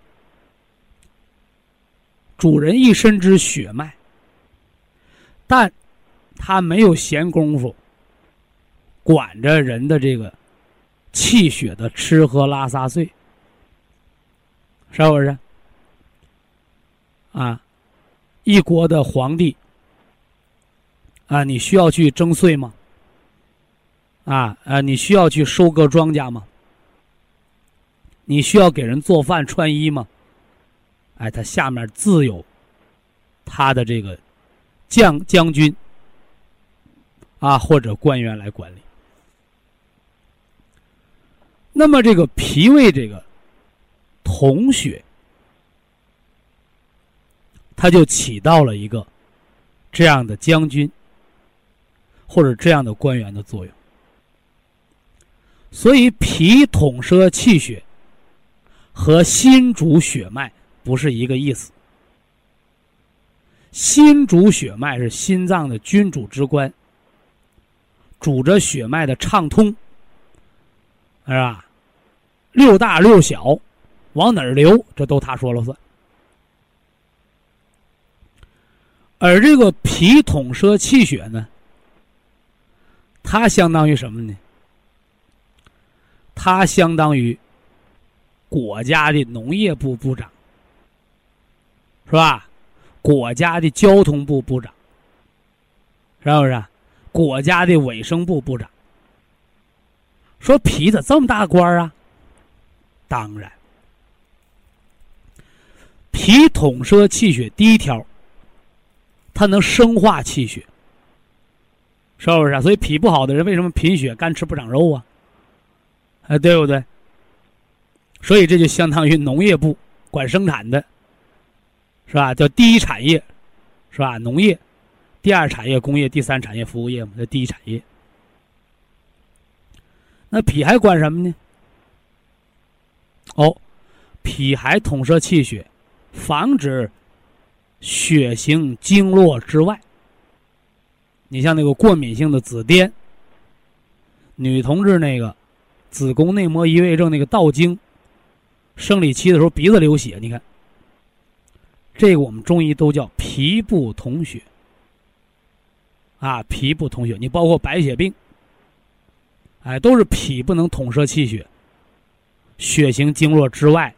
主人一身之血脉，但他没有闲工夫管着人的这个。气血的吃喝拉撒睡，是不是？啊，一国的皇帝啊，你需要去征税吗？啊啊，你需要去收割庄稼吗？你需要给人做饭穿衣吗？哎，他下面自有他的这个将将军啊，或者官员来管理。那么这个脾胃这个统血，它就起到了一个这样的将军或者这样的官员的作用。所以脾统摄气血和心主血脉不是一个意思。心主血脉是心脏的君主之官，主着血脉的畅通。是吧？六大六小，往哪儿流，这都他说了算。而这个脾统摄气血呢，它相当于什么呢？它相当于国家的农业部部长，是吧？国家的交通部部长，是不是？国家的卫生部部长。说脾子这么大官啊？当然，脾统摄气血，第一条，它能生化气血，是不是啊？所以脾不好的人为什么贫血、干吃不长肉啊？哎，对不对？所以这就相当于农业部管生产的，是吧？叫第一产业，是吧？农业，第二产业工业，第三产业服务业嘛，叫第一产业。那脾还管什么呢？哦，脾还统摄气血，防止血行经络之外。你像那个过敏性的紫癜，女同志那个子宫内膜异位症那个倒经，生理期的时候鼻子流血，你看，这个我们中医都叫脾不统血。啊，脾不统血，你包括白血病。哎，都是脾不能统摄气血，血行经络之外，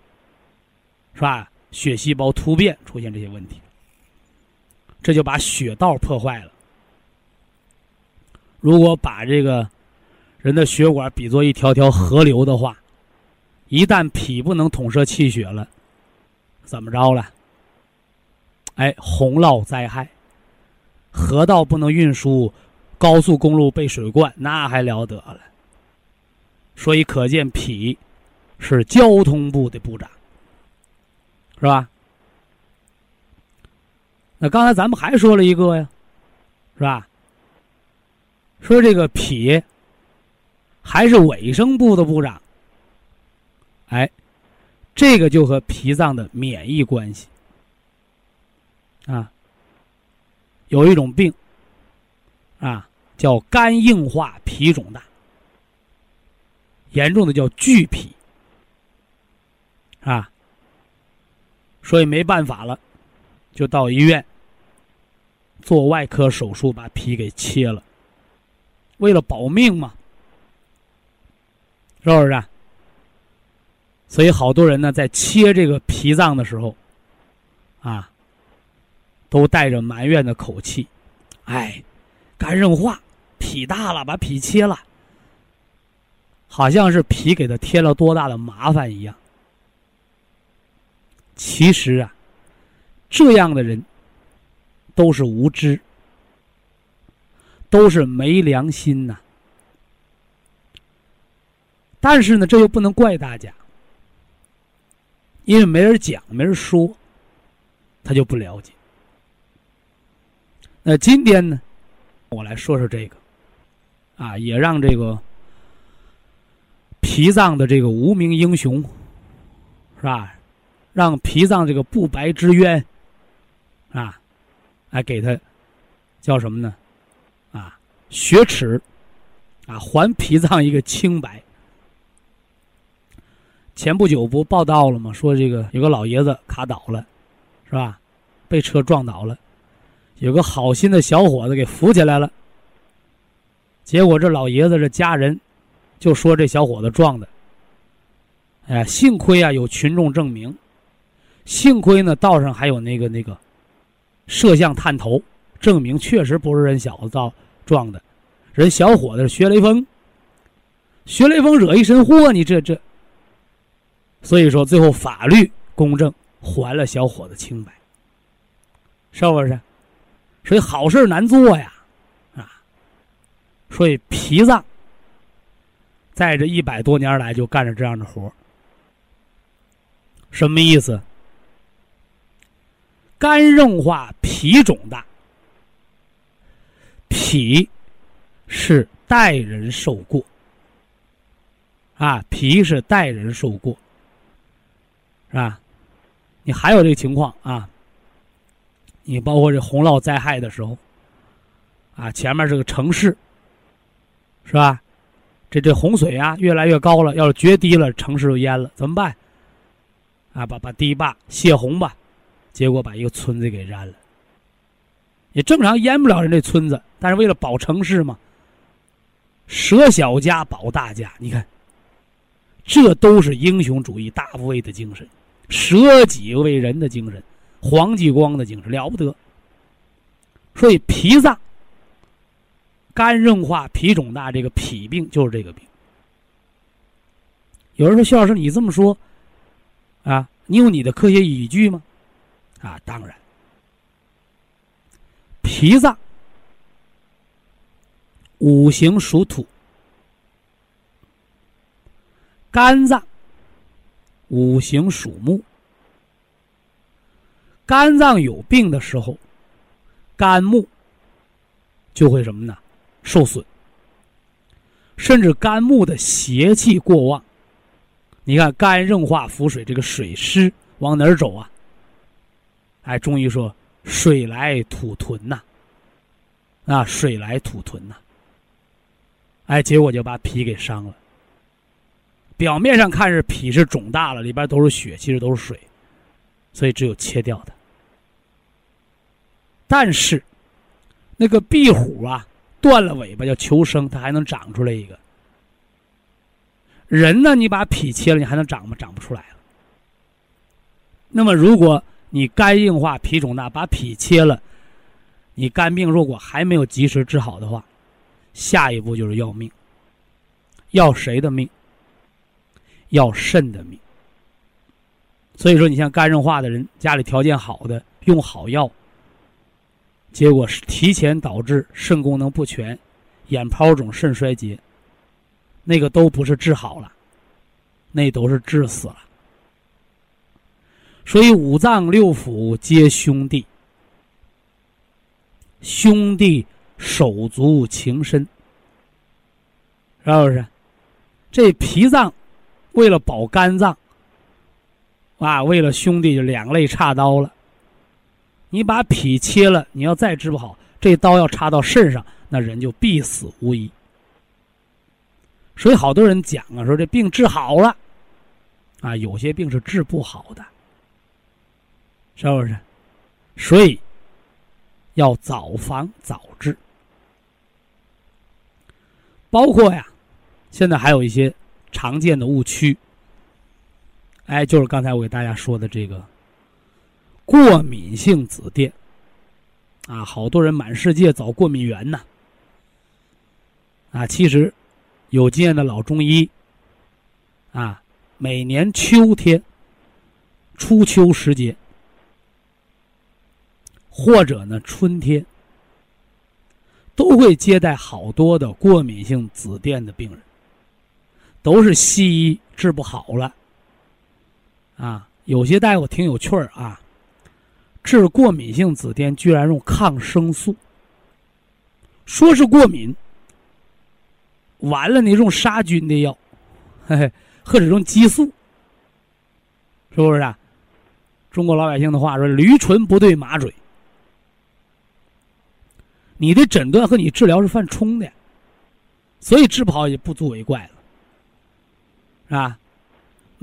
是吧？血细胞突变出现这些问题，这就把血道破坏了。如果把这个人的血管比作一条条河流的话，一旦脾不能统摄气血了，怎么着了？哎，洪涝灾害，河道不能运输，高速公路被水灌，那还了得了？所以可见，脾是交通部的部长，是吧？那刚才咱们还说了一个呀，是吧？说这个脾还是卫生部的部长，哎，这个就和脾脏的免疫关系啊。有一种病啊，叫肝硬化脾肿大。严重的叫巨脾啊。所以没办法了，就到医院做外科手术，把脾给切了，为了保命嘛，是不是？所以好多人呢，在切这个脾脏的时候，啊，都带着埋怨的口气，哎，肝硬化，脾大了，把脾切了，好像是脾给他添了多大的麻烦一样。其实啊，这样的人都是无知，都是没良心呐。但是呢，这又不能怪大家，因为没人讲，没人说，他就不了解。那今天呢，我来说说这个，啊，也让这个脾脏的这个无名英雄，是吧？让脾脏这个不白之冤，啊，来给他叫什么呢？啊，雪耻，啊，还脾脏一个清白。前不久不报道了吗？说这个有个老爷子卡倒了，是吧？被车撞倒了，有个好心的小伙子给扶起来了。结果这老爷子这家人就说这小伙子撞的。哎，幸亏啊有群众证明。幸亏呢，道上还有那个那个摄像探头，证明确实不是人小子造撞的，人小伙子是学雷锋，学雷锋惹一身祸，你这这，所以说最后法律公正还了小伙子清白，是不是？所以好事难做呀，啊，所以脾脏在这一百多年来就干着这样的活什么意思？肝硬化，脾肿大。脾是代人受过，啊，脾是代人受过，是吧？你还有这个情况啊？你包括这洪涝灾害的时候，啊，前面是个城市，是吧？这这洪水啊，越来越高了，要是决堤了，城市就淹了，怎么办？啊，把把堤坝泄洪吧。结果把一个村子给淹了，也正常淹不了人这村子，但是为了保城市嘛，舍小家保大家，你看，这都是英雄主义大无畏的精神，舍己为人的精神，黄继光的精神了不得。所以脾脏肝硬化、脾肿大，这个脾病就是这个病。有人说：“徐老师，你这么说，啊，你有你的科学依据吗？”啊，当然，脾脏五行属土，肝脏五行属木。肝脏有病的时候，肝木就会什么呢？受损，甚至肝木的邪气过旺。你看，肝硬化腹水，这个水湿往哪儿走啊？哎，中医说水来土屯呐，啊，水来土屯呐。哎，结果就把脾给伤了。表面上看是脾是肿大了，里边都是血，其实都是水，所以只有切掉的。但是那个壁虎啊，断了尾巴要求生，它还能长出来一个。人呢，你把脾切了，你还能长吗？长不出来了。那么如果你肝硬化、脾肿大，把脾切了，你肝病如果还没有及时治好的话，下一步就是要命。要谁的命？要肾的命。所以说，你像肝硬化的人，家里条件好的，用好药，结果是提前导致肾功能不全，眼泡肿、肾衰竭，那个都不是治好了，那都是治死了。所以五脏六腑皆兄弟，兄弟手足情深，是不是？这脾脏为了保肝脏，啊，为了兄弟就两肋插刀了。你把脾切了，你要再治不好，这刀要插到肾上，那人就必死无疑。所以好多人讲啊，说这病治好了，啊，有些病是治不好的，是不是？所以要早防早治，包括呀，现在还有一些常见的误区，哎，就是刚才我给大家说的这个过敏性紫癜，啊，好多人满世界找过敏源呢，啊，其实有经验的老中医，啊，每年秋天初秋时节。或者呢，春天都会接待好多的过敏性紫癜的病人，都是西医治不好了。啊，有些大夫挺有趣儿啊，治过敏性紫癜居然用抗生素，说是过敏，完了你用杀菌的药，嘿嘿，或者用激素，是不是啊？中国老百姓的话说：“驴唇不对马嘴。”你的诊断和你治疗是犯冲的，所以治不好也不足为怪了，是吧？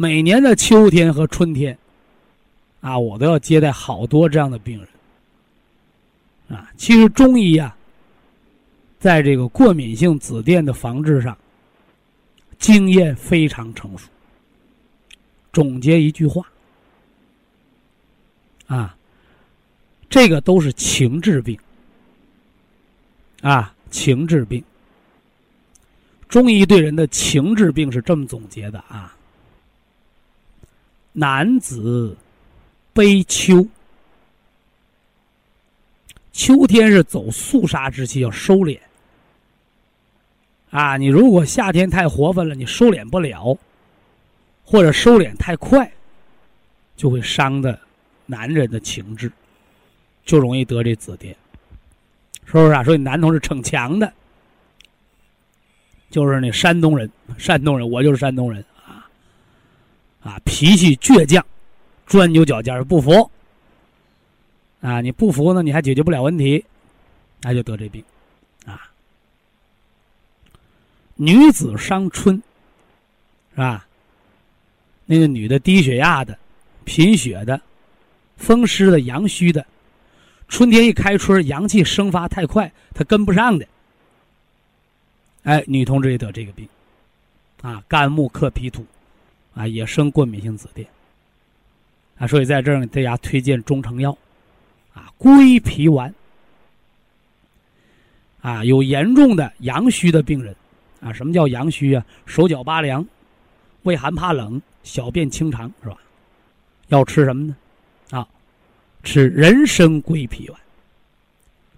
每年的秋天和春天，啊，我都要接待好多这样的病人，啊，其实中医啊，在这个过敏性紫癜的防治上，经验非常成熟。总结一句话，啊，这个都是情治病。啊，情治病。中医对人的情治病是这么总结的啊：男子悲秋，秋天是走肃杀之气，要收敛。啊，你如果夏天太活泛了，你收敛不了，或者收敛太快，就会伤的男人的情志，就容易得这紫癜。是不是啊？所以男同志逞强的，就是那山东人，山东人，我就是山东人啊，脾气倔强，钻牛角尖不服，啊，你不服呢，你还解决不了问题，那就得这病，啊，女子伤春，是吧？那个女的低血压的、贫血的、风湿的、阳虚的。春天一开春，阳气生发太快，她跟不上的。哎，女同志也得这个病，啊，肝木克脾土，啊，也生过敏性紫癜。啊，所以在这儿给大家推荐中成药，啊，归脾丸。啊，有严重的阳虚的病人，啊，什么叫阳虚啊？手脚拔凉，畏寒怕冷，小便清长，是吧？要吃什么呢？啊吃人参归脾丸，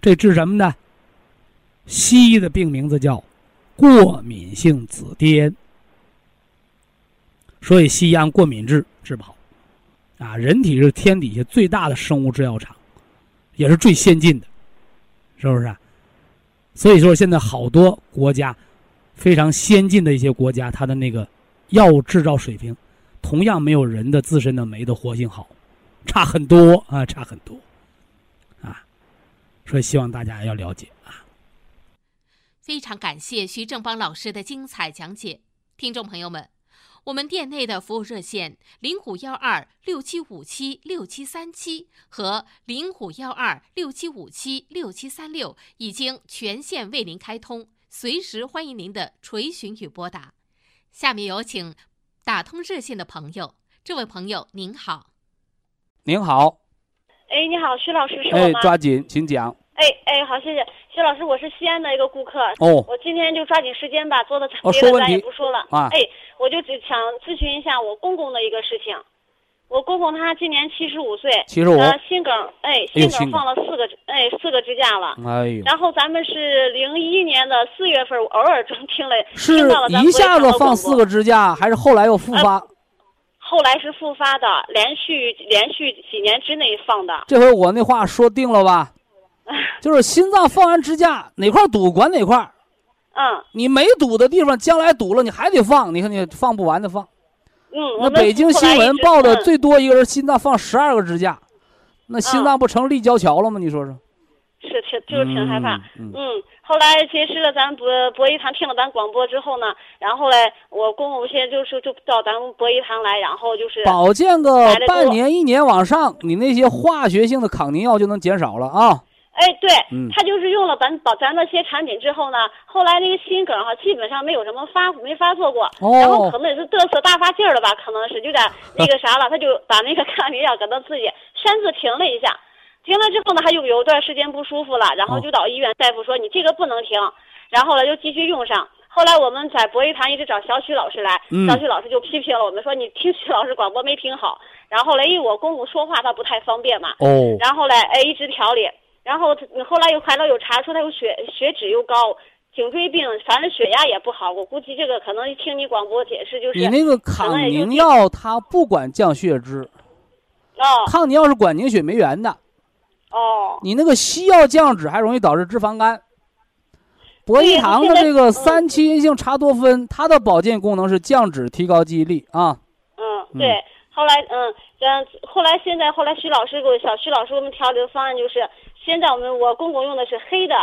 这治什么呢？西医的病名字叫过敏性紫癜，所以西医按过敏治治不好。啊，人体是天底下最大的生物制药厂，也是最先进的，是不是？所以说，现在好多国家非常先进的一些国家，它的那个药物制造水平，同样没有人的自身的酶的活性好。差很多啊，差很多，啊，所以希望大家要了解啊。非常感谢徐正邦老师的精彩讲解，听众朋友们，我们店内的服务热线零五幺二六七五七六七三七和零五幺二六七五七六七三六已经全线为您开通，随时欢迎您的垂询与拨打。下面有请打通热线的朋友，这位朋友您好。您好，哎，你好，徐老师是我吗？哎，抓紧，请讲。哎哎，好，谢谢徐老师，我是西安的一个顾客。哦，我今天就抓紧时间吧，做的别的咱也不说了啊。哎，我就只想咨询一下我公公的一个事情。我公公他今年七十五岁，七十五，心梗，哎，心梗放了四个，哎，四个支架了。哎呦。然后咱们是零一年的四月份，偶尔中听了，是一下子放四个支架，还是后来又复发？后来是复发的，连续连续几年之内放的。这回我那话说定了吧？就是心脏放完支架，哪块堵管哪块。嗯。你没堵的地方，将来堵了你还得放。你看你放不完的放。嗯。那北京新闻报的最多一个人心脏放十二个支架，那心脏不成立交桥了吗？你说说。是是挺就是挺害怕。嗯后来结识了咱博博医堂，听了咱广播之后呢，然后嘞，我公公现在就是就到咱们博医堂来，然后就是保健个半年一年往上，你那些化学性的抗凝药就能减少了啊。哎，对，嗯。他就是用了咱保咱那些产品之后呢，后来那个心梗哈，基本上没有什么发没发作过，哦。然后可能也是嘚瑟大发劲儿了吧，可能是有点那个啥了，他就把那个抗凝药搁他自己擅自停了一下，停了之后呢，他就有一段时间不舒服了，然后哦就到医院，大夫说你这个不能停，然后呢就继续用上。后来我们在博医堂一直找小许老师来，嗯。小许老师就批评了我们说你听许老师广播没听好，然后来，因为我公公说话他不太方便嘛，哦，然后嘞，哎，一直调理，然后他后来又后来又查出他有血血脂又高，颈椎病，反正血压也不好。我估计这个可能听你广播解释就是你那个抗凝药它不管降血脂，哦抗凝药是管凝血酶原的。哦你那个西药降脂还容易导致脂肪肝。博医堂的这个三七阴性茶多酚，它的保健功能是降脂、提高记忆力啊。嗯对。后来嗯，这样后来现在后来徐老师给我小徐老师给我们调理的方案就是，现在我们我公公用的是黑的，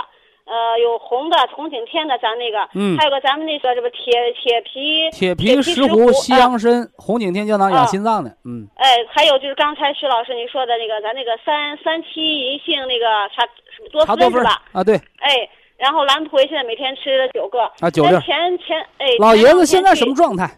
呃，有红的红景天的咱那个，嗯还有个咱们那个什么铁铁皮铁皮皮石斛斛、西啊洋参、红景天胶囊养啊心脏的，嗯，哎，还有就是刚才徐老师你说的那个，咱那个三三七银杏那个茶多茶多酚酚是吧？啊，对，哎，然后蓝培现在每天吃了九个。啊九粒前前哎，老爷子现在什么状态？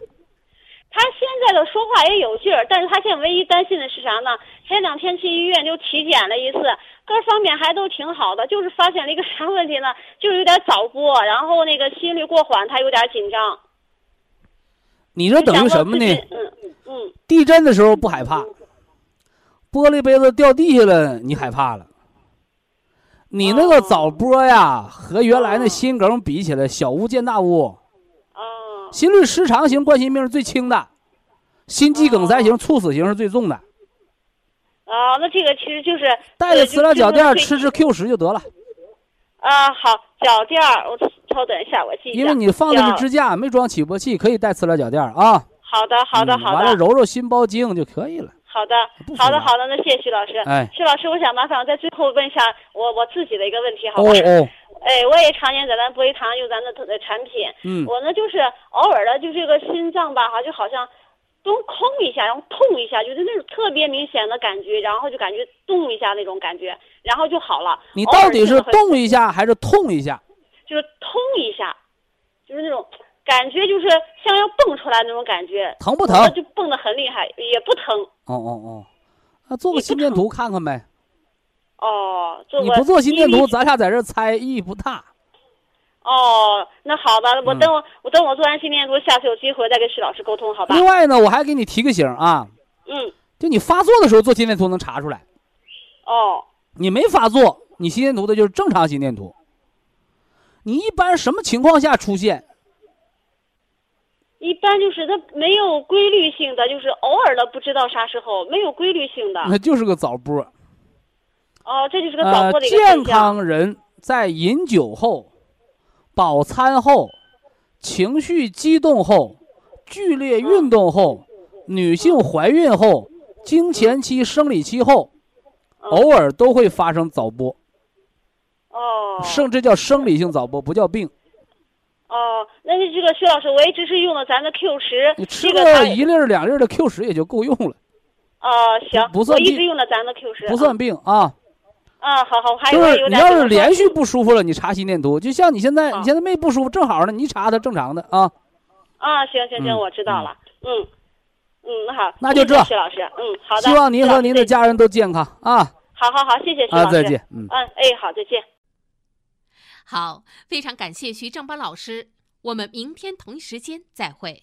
他现在的说话也有劲儿，但是他现在唯一担心的是啥呢？前两天去医院就体检了一次，各方面还都挺好的，就是发现了一个啥问题呢？就是有点早搏，然后那个心率过缓，他有点紧张。你这等于什么呢？嗯嗯地震的时候不害怕，玻璃杯子掉地下了，你害怕了。你那个早搏呀，和原来那心梗比起来，小巫见大巫。哦心律失常型冠心病是最轻的，心肌梗塞型、猝死型是最重的。啊，那这个其实就是带着磁疗脚垫吃吃吃 Q 十就得了，啊，好，脚垫儿，我稍等一下，我记一下。因为你放的是支架，没装起搏器，可以带磁疗脚垫啊。好的，好的，好的完了，揉揉心包经就可以了。好的，好的，好的。那谢谢徐老师。哎徐老师，我想麻烦我在最后问一下我我自己的一个问题，好哦吧？哦，哎，我也常年在咱博医堂用咱的的产品，嗯，我呢就是偶尔的就这个心脏吧，哈，就好像咚空一下，然后痛一下，就是那种特别明显的感觉，然后就感觉动一下那种感觉，然后就好了。你到底是动一下还是痛一下？就是通一下，就是那种感觉，就是像要蹦出来那种感觉，疼不疼？就蹦得很厉害，也不疼。哦哦哦，那做个心电图看看呗。哦，做个你不做心电图，咱俩在这猜意义不大。哦，那好吧，我嗯等我、我等我做完心电图，下次有机会再跟徐老师沟通，好吧？另外呢，我还给你提个醒啊，嗯，就你发作的时候做心电图能查出来，哦，你没发作，你心电图的就是正常心电图。你一般什么情况下出现？一般就是它没有规律性的，就是偶尔的，不知道啥时候，没有规律性的。那就是个早搏。哦，这就是个早呃，搏的一个健。康人在饮酒后、饱餐后、情绪激动后、剧烈运动后、女性怀孕后、经前期生理期后，嗯偶尔都会发生早搏。哦，生这叫生理性早搏，不叫病。哦，那你这个薛老师，我一直是用的咱的 Q 十，你吃这个一粒儿两粒儿的 Q 十也就够用了，哦，行，我一不算病直用的咱的 Q 十，不算病啊。啊，好好，还就有是你要是连续不舒服了，你查心电图，就像你现在，啊你现在没不舒服，正好呢，你一查它正常的啊。啊，行行行，嗯我知道了，嗯嗯，那好，那就这谢老师，嗯，好的，希望您和您的，家人都健康啊好好好，谢谢徐啊！老师，再见，嗯。嗯，哎，好，再见。好，非常感谢徐正邦老师，我们明天同一时间再会。